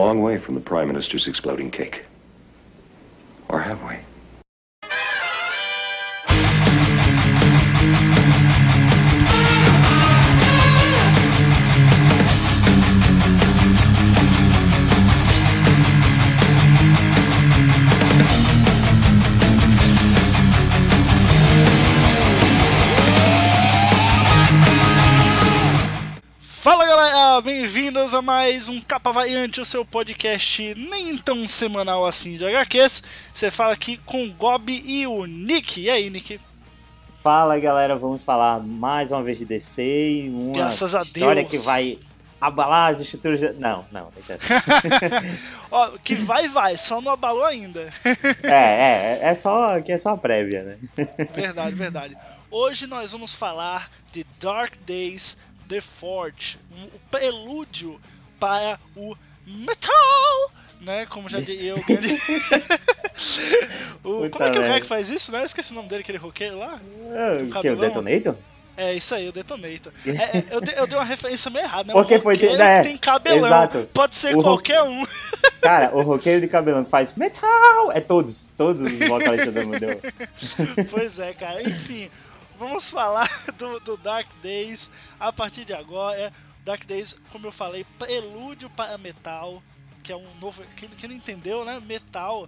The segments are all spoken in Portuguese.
long way from the Prime Minister's exploding cake. A mais um Capa Variante, o seu podcast nem tão semanal assim de HQs. Você fala aqui com o Gob e o Nick. E aí, Nick? Fala galera, vamos falar mais uma vez de DC uma Graças a história Deus. que vai abalar as estruturas. Não, não, Ó, que vai, vai, só não abalou ainda. É, é, é só que é só a prévia, né? verdade, verdade. Hoje nós vamos falar de Dark Days The Forge, um, o prelúdio para o metal, né? Como já diria o grande. o, Puta como é que é o cara que faz isso, né? Eu esqueci o nome dele, aquele roqueiro lá. Ah, O que, o cabelão. Detonator? É isso aí, o Detonator. É, é, eu, dei, eu dei uma referência meio errada, né? Porque um foi- roqueiro né, tem cabelão. exato. Pode ser O qualquer um. Cara, o roqueiro de cabelão que faz metal é todos, todos os vocalistas do mundo. pois é, cara. Enfim, vamos falar do, do Dark Days a partir de agora. Dark Days, como eu falei, prelúdio para metal, que é um novo. Quem, quem não entendeu, né? Metal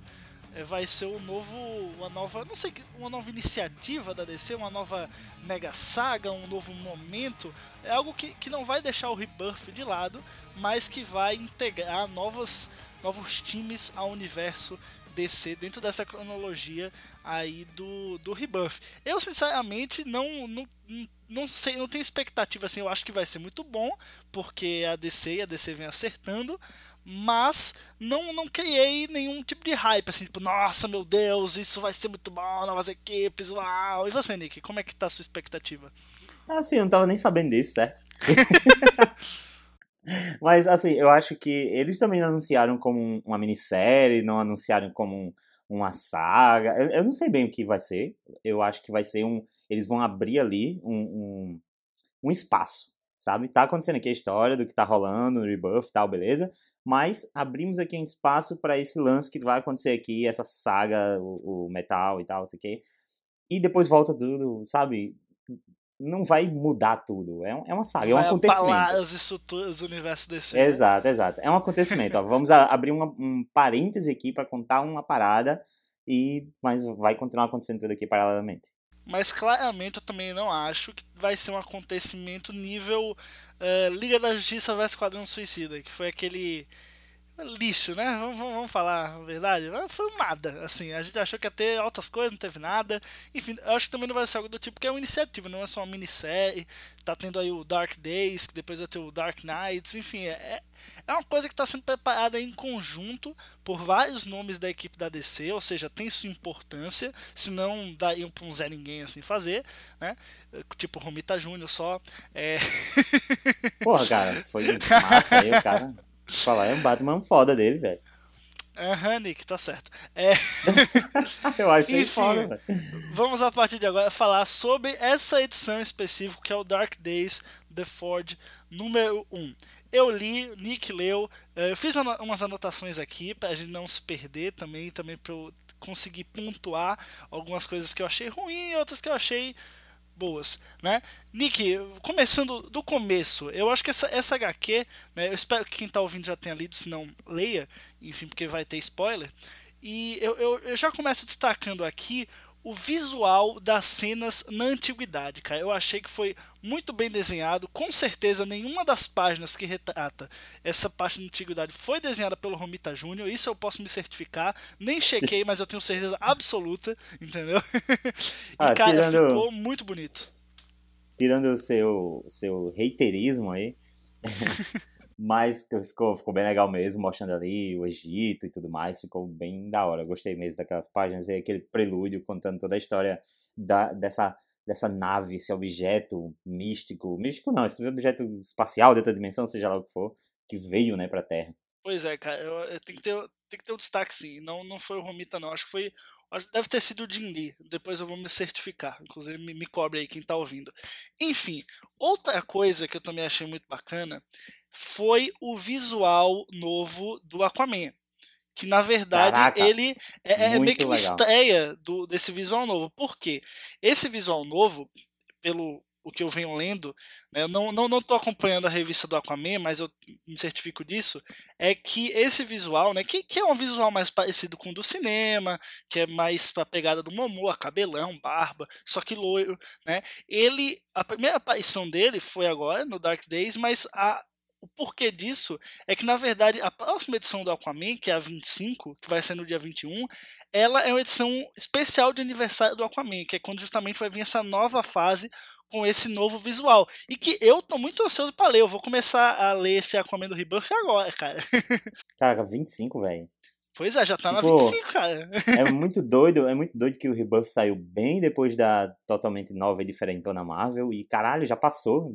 é, vai ser o novo. Uma nova. Não sei, uma nova iniciativa da DC, uma nova mega saga, um novo momento. É algo que, que não vai deixar o Rebirth de lado, mas que vai integrar novos, novos times ao universo DC dentro dessa cronologia aí do, do Rebirth. Eu sinceramente não, não, não sei, não tenho expectativa assim, eu acho que vai ser muito bom, porque a DC e a DC vem acertando, mas não, não criei nenhum tipo de hype, assim, tipo, nossa, meu Deus, isso vai ser muito bom, novas equipes, uau. E você, Nick, como é que tá a sua expectativa? Assim, eu não tava nem sabendo disso, certo? Mas, assim, eu acho que eles também não anunciaram como um- uma minissérie, não anunciaram como um- uma saga. Eu, eu não sei bem o que vai ser. Eu acho que vai ser um. Eles vão abrir ali um, um, um espaço, sabe? Tá acontecendo aqui a história do que tá rolando, no Rebirth e tal, beleza? Mas abrimos aqui um espaço para esse lance que vai acontecer aqui, essa saga, o, o metal e tal, não sei o quê. E depois volta tudo, sabe? Não vai mudar tudo. É, um- é uma saga, é um vai acontecimento. as estruturas do universo né? Exato, exato. É um acontecimento. ó. Vamos a- abrir uma- um parêntese aqui para contar uma parada, e mas vai continuar acontecendo tudo aqui paralelamente. Mas claramente eu também não acho que vai ser um acontecimento nível eh, Liga da Justiça vs Quadrão Suicida, que foi aquele lixo, né? Vamos, vamos- falar a verdade. Foi um nada, assim. A gente achou que ia ter altas coisas, não teve nada. Enfim, eu acho que também não vai ser algo do tipo, que é uma iniciativa, não é só uma minissérie. Tá tendo aí o Dark Days, que depois vai ter o Dark Knights, enfim, é, é uma coisa que está sendo preparada em conjunto por vários nomes da equipe da DC, ou seja, tem sua importância, senão dariam para um Zé Ninguém assim fazer, né? Tipo Romita Júnior só. É... Porra, cara, foi massa aí, cara. Falar é um Batman foda dele, velho. Aham, Nick, tá certo. É... Eu achei Enfim. foda, velho. Vamos a partir de agora falar sobre essa edição específica que é o Dark Days The Forge número 1. Eu li, Nick leu, eh, eu fiz umas anotações aqui pra gente não se perder também, também pra eu conseguir pontuar algumas coisas que eu achei ruim e outras que eu achei boas, né? Nick, começando do começo, eu acho que essa, essa HQ, né, eu espero que quem tá ouvindo já tenha lido, se não, leia, enfim, porque vai ter spoiler. E eu, eu, eu já começo destacando aqui o visual das cenas na antiguidade, cara. Eu achei que foi muito bem desenhado. Com certeza, nenhuma das páginas que retrata essa parte da antiguidade foi desenhada pelo Romita Júnior. Isso eu posso me certificar. Nem chequei, mas eu tenho certeza absoluta, entendeu? e, Ah, cara, tirando- ficou muito bonito. Tirando o seu, seu haterismo aí. Mas ficou, ficou bem legal mesmo, mostrando ali o Egito e tudo mais. Ficou bem da hora. Gostei mesmo daquelas páginas e aquele prelúdio contando toda a história da, dessa, dessa nave, esse objeto místico. Místico não, esse objeto espacial de outra dimensão, seja lá o que for, que veio, né, pra Terra. Pois é, cara, eu, eu tenho, que ter, tem que ter um destaque sim. Não, não foi o Romita, não. Acho que foi Deve ter sido o Jim Lee. Depois eu vou me certificar. Inclusive, me, me cobre aí quem tá ouvindo. Enfim, outra coisa que eu também achei muito bacana foi o visual novo do Aquaman. Que na verdade Caraca, ele é, é meio que uma estreia do, desse visual novo. Por quê? Esse visual novo, pelo o que eu venho lendo, né, eu não, não, não tô acompanhando a revista do Aquaman, mas eu me certifico disso, é que esse visual, né, que, que é um visual mais parecido com o do cinema, que é mais pra pegada do Momoa, cabelão, barba, só que loiro, né, ele, a primeira aparição dele foi agora, no Dark Days, mas a, o porquê disso é que, na verdade, a próxima edição do Aquaman, que é a 25, que vai ser no dia 21, ela é uma edição especial de aniversário do Aquaman, que é quando justamente vai vir essa nova fase com esse novo visual. E que eu tô muito ansioso para ler. Eu vou começar a ler esse Aquaman do Rebuff agora, cara. Caraca, 25, velho. Pois é, já tá Tipo, na 25, cara. É muito doido, é muito doido que o Rebuff saiu bem depois da totalmente nova e diferentona Marvel. E caralho, já passou.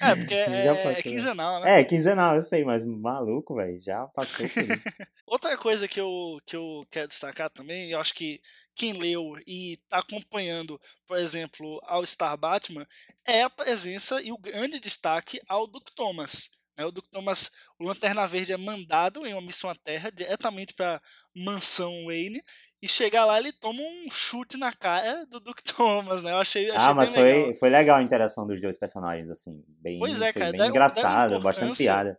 É, porque é, é quinzenal, né? É, quinzenal, eu sei, mas maluco, velho. Já passou por isso. Outra coisa que eu, que eu quero destacar também, eu acho que quem leu e tá acompanhando, por exemplo, ao Star Batman, é a presença e o grande destaque ao Duke Thomas. Né? O Duke Thomas, o Lanterna Verde é mandado em uma missão à Terra diretamente para mansão Wayne e chegar lá ele toma um chute na cara do Duke Thomas, né? Eu achei, achei ah, mas bem legal. foi, foi legal a interação dos dois personagens, assim. Bem, Pois é, foi cara, bem engraçado, bastante piada.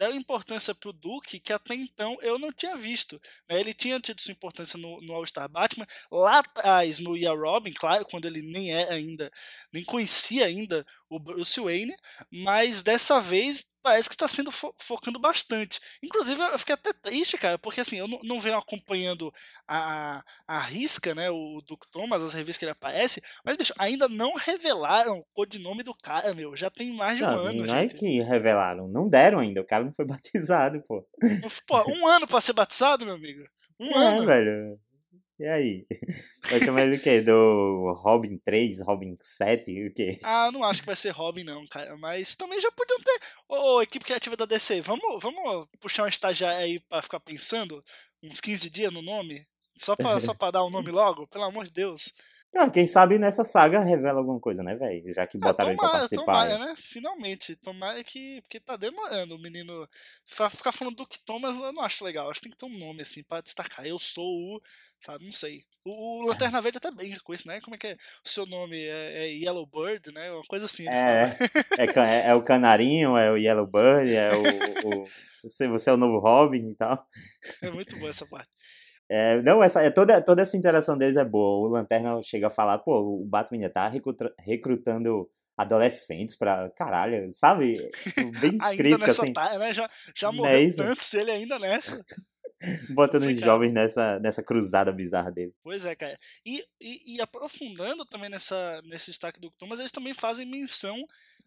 Deram importância pro Duke que até então eu não tinha visto. né? Ele tinha tido sua importância no, no All-Star Batman, lá atrás no Ia Robin, claro, quando ele nem é ainda, nem conhecia ainda o Bruce Wayne, mas dessa vez parece que está sendo fo- focando bastante. Inclusive, eu fiquei até triste, cara, porque assim, eu não, não venho acompanhando a, a risca, né, o Duke Thomas, as revistas que ele aparece, mas, bicho, ainda não revelaram o codinome do cara, meu, já tem mais de um Não, ano, não é gente. que revelaram, não deram ainda, o cara não foi batizado, pô. Pô, um ano pra ser batizado, meu amigo? Um é, ano. velho. E aí? Vai chamar ele do quê? Do Robin 3, Robin 7, o quê? Ah, não acho que vai ser Robin, não, cara. Mas também já podiam ter. Ô, equipe criativa da DC, vamos, vamos puxar um estagiário aí pra ficar pensando uns 15 dias no nome? Só pra, só pra dar o nome logo? Pelo amor de Deus. Ah, quem sabe nessa saga revela alguma coisa, né, velho? Já que Ah, botaram ele pra tomara, participar. tomara, né? Finalmente. Tomara que. Porque tá demorando o menino. Ficar falando do que Thomas eu não acho legal. Acho que tem que ter um nome assim pra destacar. Eu sou o. Sabe, não sei. O, o Lanterna Verde até brinca com isso, né? Como é que é? O seu nome é, é Yellow Bird, né? Uma coisa assim. ele É, é, é, é o Canarinho, é o Yellowbird, é o, o, você, você é o novo Robin e tal. É muito boa essa parte. É, não, essa, é, toda, toda essa interação deles é boa. O Lanterna chega a falar, pô, o Batman já tá recruta- recrutando adolescentes pra. Caralho, sabe? Bem Ainda nessa assim, tá, né? Já, já é morreu isso? tantos, ele ainda nessa. botando os jovens nessa, nessa cruzada bizarra dele. Pois é, cara. E, e, e aprofundando também nessa, nesse destaque do Thomas, eles também fazem menção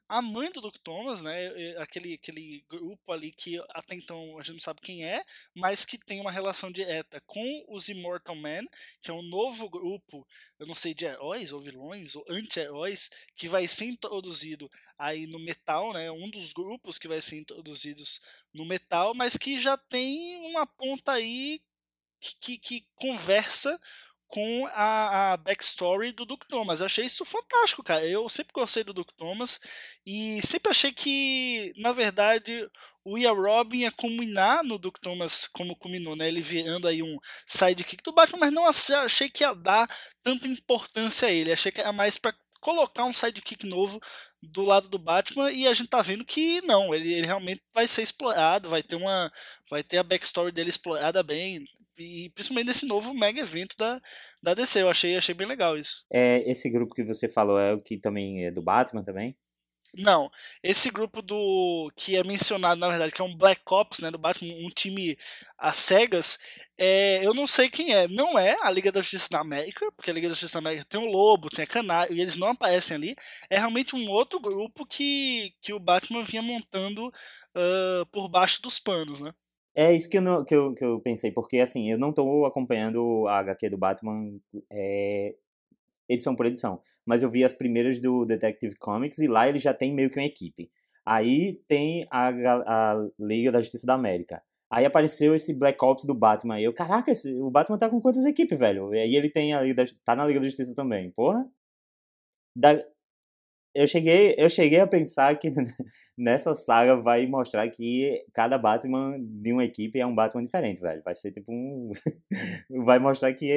à mãe do Duke Thomas, né? Aquele, aquele grupo ali que até então a gente não sabe quem é, mas que tem uma relação direta com os Immortal Men, que é um novo grupo, eu não sei, de heróis ou vilões ou anti-heróis, que vai ser introduzido aí no metal, né? Um dos grupos que vai ser introduzidos no metal, mas que já tem uma ponta aí que, que, que conversa com a, a backstory do Duke Thomas. Eu achei isso fantástico, cara. Eu sempre gostei do Duke Thomas e sempre achei que, na verdade, o Ia Robin ia culminar no Duke Thomas como culminou, né? Ele virando aí um sidekick do Batman, mas não ach- achei que ia dar tanta importância a ele. Achei que era mais pra colocar um sidekick novo do lado do Batman e a gente tá vendo que não, ele, ele realmente vai ser explorado, vai ter uma vai ter a backstory dele explorada bem e principalmente nesse novo mega evento da, da DC, eu achei, achei bem legal isso. É, esse grupo que você falou é o que também é do Batman também? Não, esse grupo do que é mencionado na verdade que é um Black Ops, né, do Batman, um time às cegas, é, eu não sei quem é. Não é a Liga da Justiça da América, porque a Liga da Justiça da América tem o Lobo, tem a Canário, e eles não aparecem ali. É realmente um outro grupo que, que o Batman vinha montando ah, por baixo dos panos, né? É isso que eu, não- que, eu, que eu pensei, porque assim, eu não tô acompanhando a HQ do Batman é, edição por edição, mas eu vi as primeiras do Detective Comics e lá ele já tem meio que uma equipe. Aí tem a, a Liga da Justiça da América. Aí apareceu esse Black Ops do Batman. E eu, caraca, esse, o Batman tá com quantas equipes, velho? E aí ele tem a Liga da, tá na Liga da Justiça também. Porra. Da, eu cheguei, eu cheguei a pensar que nessa saga vai mostrar que cada Batman de uma equipe é um Batman diferente, velho. Vai ser tipo um. vai mostrar que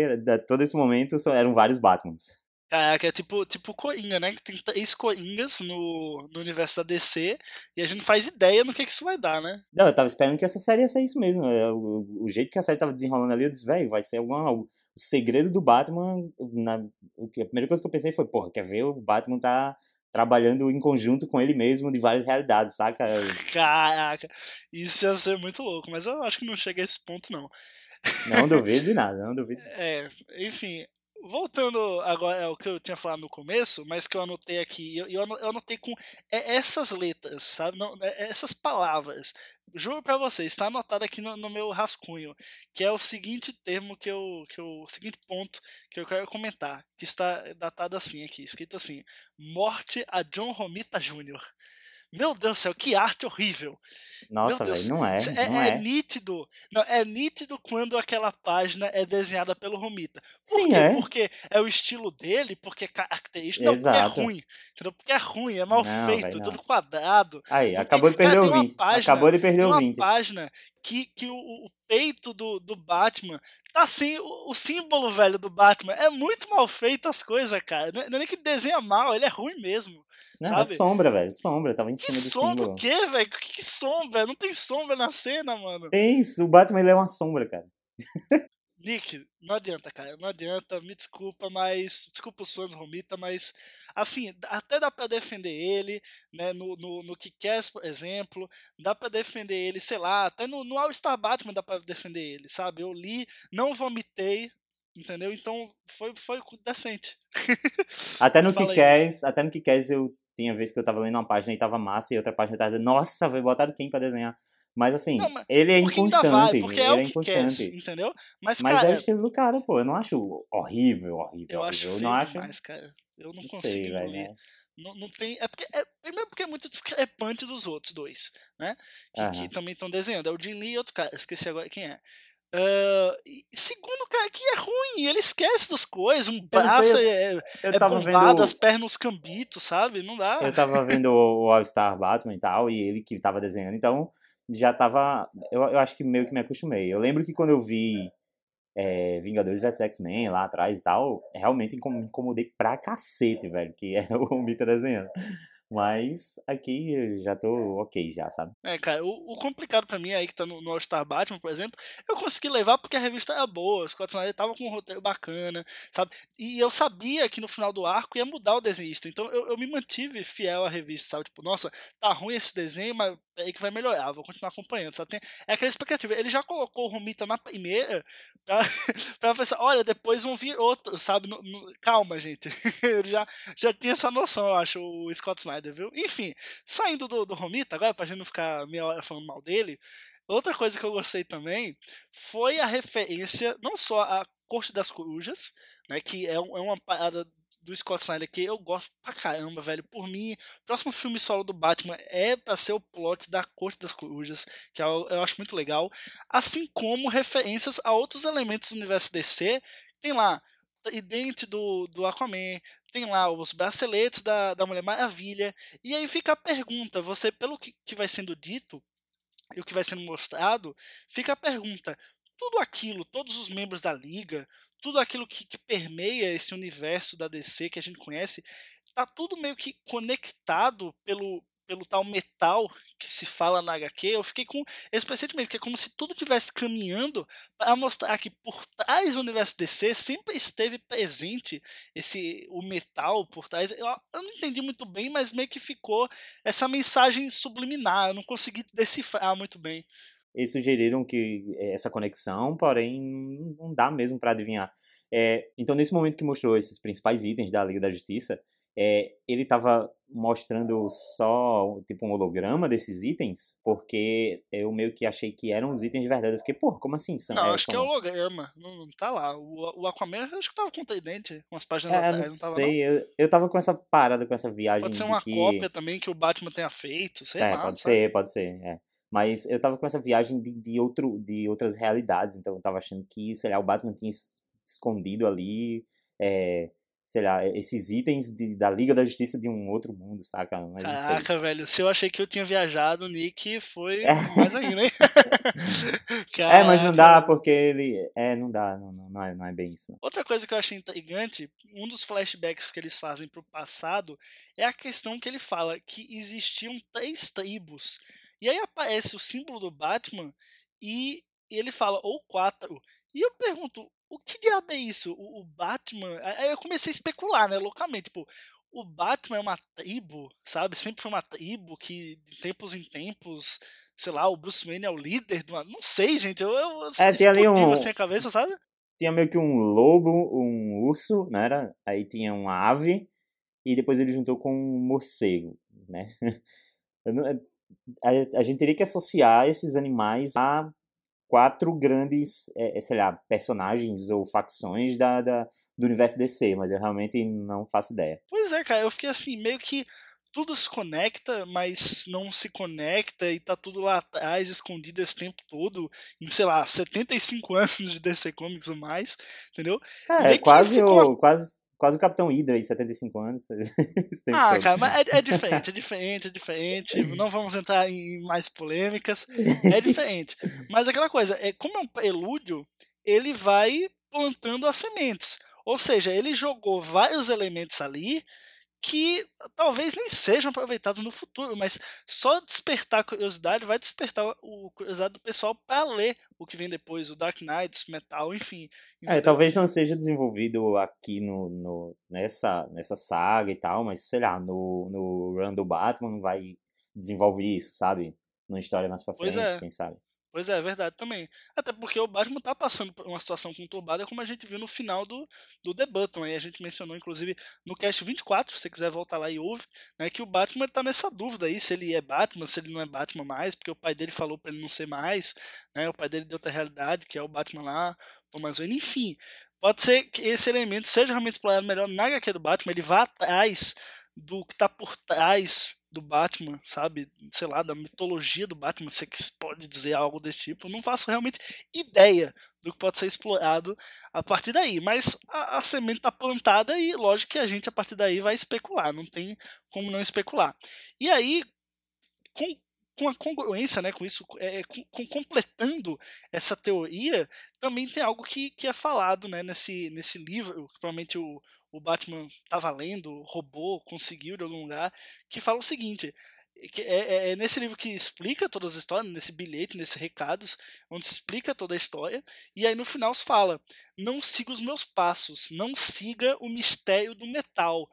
todo esse momento eram vários Batmans. Caraca, é tipo, tipo Coringa, né? Que tem três Coringas no, no universo da DC e a gente não faz ideia no que, que isso vai dar, né? Não, eu tava esperando que essa série ia ser isso mesmo. É, o, o jeito que a série tava desenrolando ali, eu disse, velho, vai ser alguma, o segredo do Batman. Na, o que, a primeira coisa que eu pensei foi, porra, quer ver? O Batman tá trabalhando em conjunto com ele mesmo de várias realidades, saca? Caraca, isso ia ser muito louco, mas eu acho que não chega a esse ponto, não. Não duvido de nada, não duvido. É, enfim, voltando agora ao que eu tinha falado no começo, mas que eu anotei aqui, eu, eu anotei com essas letras, sabe? Não, é, essas palavras. Juro para vocês, está anotado aqui no, no, meu rascunho, que é o seguinte termo que eu, que eu, o seguinte ponto que eu quero comentar, que está datado assim aqui, escrito assim: Morte a John Romita Jr. Meu Deus do céu, que arte horrível. Nossa, velho, não é. É, não é, é, nítido. Não, é nítido quando aquela página é desenhada pelo Romita. Por Sim, quê? é. Porque é o estilo dele, porque é característico. Não, porque é ruim. Entendeu? Porque é ruim, é mal Não, feito, não. tudo quadrado. Aí, acabou de tem- perder cara, o tem uma 20. página- Acabou de perder Tem o uma 20. página que, que o, o peito do, do Batman tá assim, o, o símbolo, velho, do Batman. É muito mal feito as coisas, cara. Não é não é nem que ele desenha mal, ele é ruim mesmo. Não, é sabe? sombra, velho. Sombra, tava em Que cima do sombra símbolo. o quê, velho? Que, que sombra? Não tem sombra na cena, mano. Tem isso, o Batman ele é uma sombra, cara. Nick, não adianta, cara. Não adianta, me desculpa, mas. Desculpa os fãs Romita, mas. Assim, até dá pra defender ele, né? No, no, no Kick-Ass, por exemplo. Dá pra defender ele, sei lá. Até no, no All-Star Batman dá pra defender ele, sabe? Eu li, não vomitei, entendeu? Então foi, foi decente. Até no. Kikaz, até no Kikaz eu tinha vez que eu tava lendo uma página e tava massa e outra página tava dizendo, nossa, vai botar quem pra desenhar? Mas assim, Não, mas- ele é inconstante. vai, porque ele é o é que quer, inconstante. entendeu? Mas, Mas cara, é o estilo do cara, pô. Eu não acho horrível, horrível. eu acho horrível. feio eu não acho. demais, cara. Eu não, Não consigo sei, engolir. né? Não, não tem. É porque, é, primeiro porque é muito discrepante dos outros dois, né? Que, que Aham. também estão desenhando. É o Jin Lee e outro cara, esqueci agora quem é. E segundo, cara, que é ruim, ele esquece das coisas, um braço sei, é, Eu é tava bombado, vendo. as pernas os cambitos, sabe? Não dá. Eu tava vendo o All-Star Batman e tal, e ele que tava desenhando, então já tava. Eu, eu acho que meio que me acostumei. Eu lembro que quando eu vi é, Vingadores vs X-Men lá atrás e tal, realmente me incomodei pra cacete, velho, que era o Mita desenhando. Mas aqui eu já tô ok já, sabe? É, cara, o, o complicado pra mim aí que tá no, no All-Star Batman, por exemplo, eu consegui levar porque a revista era boa, o Scott Snyder tava com um roteiro bacana, sabe? E eu sabia que no final do arco ia mudar o desenhista, então eu, eu me mantive fiel à revista, sabe? Tipo, nossa, tá ruim esse desenho, mas aí que vai melhorar, vou continuar acompanhando, sabe? Tem, é aquela expectativa. Ele já colocou o Romita na primeira pra, pra pensar, olha, depois vão vir outros, sabe? No- no- calma, gente. Ele já, já tinha essa noção, eu acho, o Scott Snyder, viu? Enfim, saindo do, do Romita, agora pra gente não ficar meia hora falando mal dele, outra coisa que eu gostei também foi a referência, não só à Corte das Corujas, né, que é, é uma parada do Scott Snyder que eu gosto pra caramba, velho. Por mim, o próximo filme solo do Batman é pra ser o plot da Corte das Corujas, que eu, eu acho muito legal. Assim como referências a outros elementos do universo DC. Tem lá idente do, do Aquaman, tem lá os braceletes da, da Mulher Maravilha. E aí fica a pergunta: você, pelo que, que vai sendo dito e o que vai sendo mostrado, fica a pergunta: tudo aquilo, todos os membros da Liga, tudo aquilo que, que permeia esse universo da DC que a gente conhece, tá tudo meio que conectado pelo, pelo tal metal que se fala na HQ. Eu fiquei com esse pressentimento, que é como se tudo estivesse caminhando para mostrar que por trás do universo DC sempre esteve presente esse o metal por trás. Eu, eu não entendi muito bem, mas meio que ficou essa mensagem subliminar. Eu não consegui decifrar muito bem. Eles sugeriram que eh, essa conexão, porém não dá mesmo pra adivinhar. É, então, nesse momento que mostrou esses principais itens da Liga da Justiça, é, ele tava mostrando só tipo um holograma desses itens, porque eu meio que achei que eram os itens de verdade. Eu fiquei, pô, como assim? São, Não, é, acho que é são- holograma. Não, não tá lá. O, o Aquaman acho que tava com o tridente umas páginas É, não atrás, não tava não? sei, eu, eu tava com essa parada, com essa viagem Pode ser uma que... cópia também que o Batman tenha feito, sei É, lá. pode sabe? ser, pode ser, é. Mas eu tava com essa viagem de, de, outro, de outras realidades, então eu tava achando que, sei lá, o Batman tinha escondido ali, é, sei lá, esses itens de, da Liga da Justiça de um outro mundo, saca? Mas Caraca, velho, se eu achei que eu tinha viajado, Nick foi é. mais ainda, hein? é, mas não dá, porque ele. É, não dá, não, não, não, é, não é bem isso. Não. Outra coisa que eu achei intrigante, um dos flashbacks que eles fazem pro passado é a questão que ele fala que existiam três tribos. E aí aparece o símbolo do Batman e ele fala, ou quatro. E eu pergunto, o que diabo é isso? O, o, Batman. Aí eu comecei a especular, né, loucamente. Tipo, o Batman é uma tribo, sabe? Sempre foi uma tribo que, de tempos em tempos, sei lá, o Bruce Wayne é o líder de uma. Não sei, gente. Eu, eu é, tinha ali um. Assim a cabeça, sabe? Tinha meio que um lobo, um urso, né? Era? Aí tinha uma ave, e depois ele juntou com um morcego, né? a, a gente teria que associar esses animais a quatro grandes, é, sei lá, personagens ou facções da, da, do universo DC, mas eu realmente não faço ideia. Pois é, cara, eu fiquei assim, meio que tudo se conecta, mas não se conecta e tá tudo lá atrás, escondido esse tempo todo, em, sei lá, 75 anos de DC Comics ou mais, entendeu? É, quase, o, uma... quase, Quase o Capitão Hydra aí, 75 anos. ah, todo. cara, mas é, é, diferente, é diferente, é diferente. Não vamos entrar em mais polêmicas. É diferente. Mas aquela coisa, é, como é um prelúdio, ele vai plantando as sementes. Ou seja, ele jogou vários elementos ali que talvez nem sejam aproveitados no futuro, mas só despertar a curiosidade vai despertar o curiosidade do pessoal para ler o que vem depois, o Dark Knights, Metal, enfim. É, talvez não seja desenvolvido aqui no, no, nessa, nessa saga e tal, mas sei lá, no, no Run do Batman vai desenvolver isso, sabe? Numa história mais pra frente, é. quem sabe. Pois é, é verdade também. Até porque o Batman tá passando por uma situação conturbada, como a gente viu no final do, do The Button. Aí a gente mencionou, inclusive, no cast 24, se você quiser voltar lá e ouve, né, que o Batman tá nessa dúvida aí, se ele é Batman, se ele não é Batman mais, porque o pai dele falou para ele não ser mais, né, o pai dele deu outra realidade, que é o Batman lá, Thomas Wayne, enfim. Pode ser que esse elemento seja realmente explorado melhor na HQ do Batman, ele vá atrás do que tá por trás do Batman, sabe? Sei lá, da mitologia do Batman, se você pode dizer algo desse tipo. Eu não faço realmente ideia do que pode ser explorado a partir daí. Mas a, a semente está plantada e, lógico, que a gente a partir daí vai especular. Não tem como não especular. E aí, com, com a congruência né, com isso, é, com, com, completando essa teoria, também tem algo que, que é falado né, nesse, nesse livro, que provavelmente o, o Batman estava lendo, roubou, conseguiu de algum lugar, que fala o seguinte: é, é, é, nesse livro que explica todas as histórias, nesse bilhete, nesses recados, onde se explica toda a história, e aí no final se fala: não siga os meus passos, não siga o mistério do metal.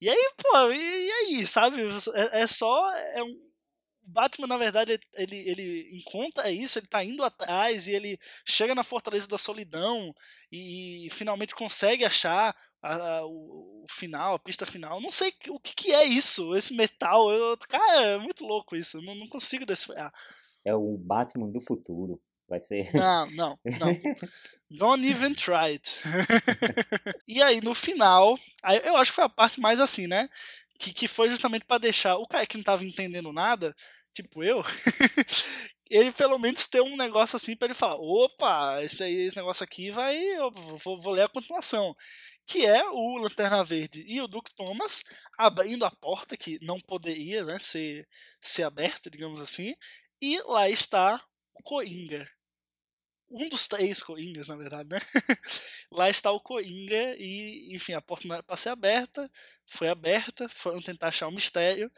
E aí, pô, e, e aí, sabe? É, é só. É um, Batman, na verdade, ele, ele encontra isso, ele tá indo atrás e ele chega na Fortaleza da Solidão e finalmente consegue achar a, a, o, o, final, a pista final. Não sei o que, que é isso, esse metal. Eu, cara, é muito louco isso, eu não, não consigo decifrar. É o Batman do futuro. Vai ser. Não, não, não. Don't even try it. e aí, no final, eu acho que foi a parte mais assim, né? Que, que foi justamente para deixar o cara que não tava entendendo nada tipo eu, ele pelo menos ter um negócio assim para ele falar: opa, esse, aí, esse negócio aqui vai. Eu vou, vou ler a continuação. Que é o Lanterna Verde e o Duke Thomas abrindo a porta, que não poderia né, ser, ser aberta, digamos assim, e lá está o Coringa. Um dos três Coringas, na verdade, né? lá está o Coringa e, enfim, a porta não era para ser aberta, foi aberta, foram tentar achar o um mistério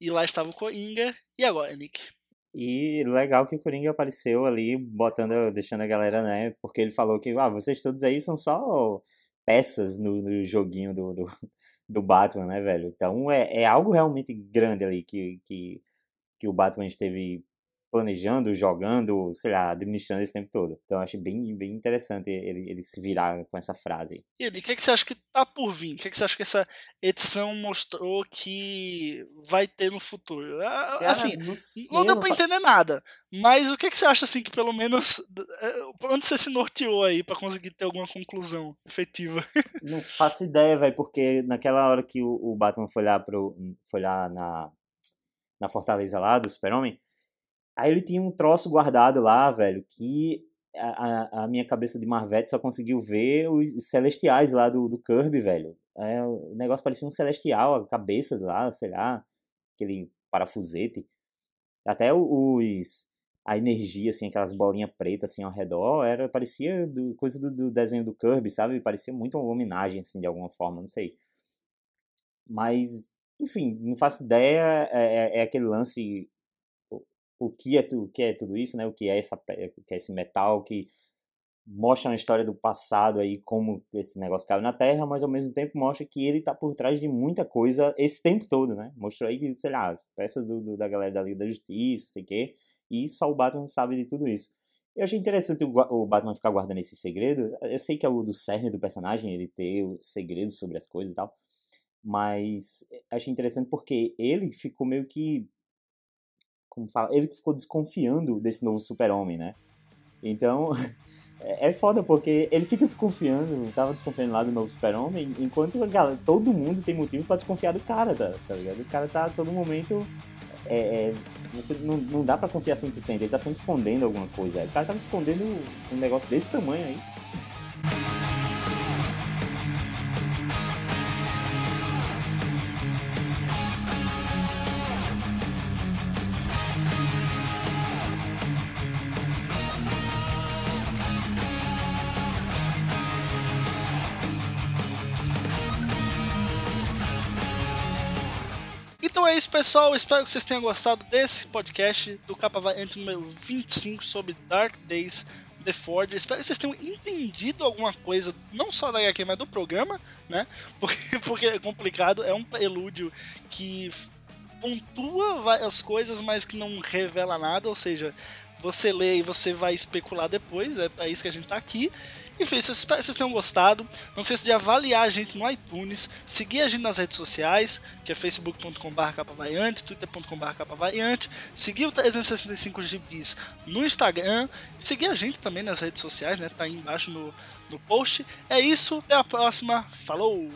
e lá estava o Coringa. E agora, Nick? E legal que o Coringa apareceu ali, botando, deixando a galera, né? Porque ele falou que, ah, vocês todos aí são só peças no, no joguinho do, do, do, Batman, né, velho? Então é, é algo realmente grande ali que, que, que o Batman esteve planejando, jogando, sei lá, administrando esse tempo todo. Então eu acho bem, bem interessante ele, ele se virar com essa frase. E o que, é que você acha que tá por vir? O que, é que você acha que essa edição mostrou que vai ter no futuro? Ah, Cara, assim, não deu pra entender nada. Mas o que, é que você acha assim que pelo menos onde você se norteou aí para conseguir ter alguma conclusão efetiva? Não faço ideia, velho, porque naquela hora que o, o Batman foi lá pro foi lá na na fortaleza lá do Super-Homem, Aí ele tinha um troço guardado lá, velho, que a, a minha cabeça de Marvete só conseguiu ver os celestiais lá do, do Kirby, velho. É, o negócio parecia um celestial, a cabeça lá, sei lá, aquele parafusete. Até os a energia, assim, aquelas bolinhas pretas, assim, ao redor, era, parecia do, coisa do, do, desenho do Kirby, sabe? Parecia muito uma homenagem, assim, de alguma forma, não sei. Mas, enfim, não faço ideia, é, é, é aquele lance, o, o, que é, o que é tudo isso, né? O que é, essa, o que é esse metal que mostra uma história do passado aí, como esse negócio caiu na Terra, mas ao mesmo tempo mostra que ele tá por trás de muita coisa esse tempo todo, né? Mostrou aí, sei lá, as peças do, do da galera da Liga da Justiça, sei o quê, e só o Batman sabe de tudo isso. Eu achei interessante o, o Batman ficar guardando esse segredo. Eu sei que é o do cerne do personagem, ele ter segredos sobre as coisas e tal. Mas achei interessante porque ele ficou meio que. Como fala? Ele ficou desconfiando desse novo super-homem, né? Então. É, é foda porque ele fica desconfiando, tava desconfiando lá do novo super-homem, enquanto galera, todo mundo tem motivo para desconfiar do cara, tá, tá ligado? O cara tá a todo momento é, é, você não, não dá para confiar 100%, ele tá sempre escondendo alguma coisa. O cara tava escondendo um negócio desse tamanho aí. É isso, pessoal. Espero que vocês tenham gostado desse podcast do Capa Variante número 25 sobre Dark Days The Forge. Espero que vocês tenham entendido alguma coisa, não só da HQ, mas do programa, né? Porque, porque é complicado, é um prelúdio que pontua várias coisas, mas que não revela nada, ou seja, você lê e você vai especular depois, é para isso que a gente tá aqui. Enfim, espero que vocês tenham gostado. Não esqueça de avaliar a gente no iTunes, seguir a gente nas redes sociais, que é facebook.com.br capavariante, twitter.com.br capavariante, seguir o 365 GBs no Instagram, seguir a gente também nas redes sociais, né? Tá aí embaixo no, no post. É isso, até a próxima, falou!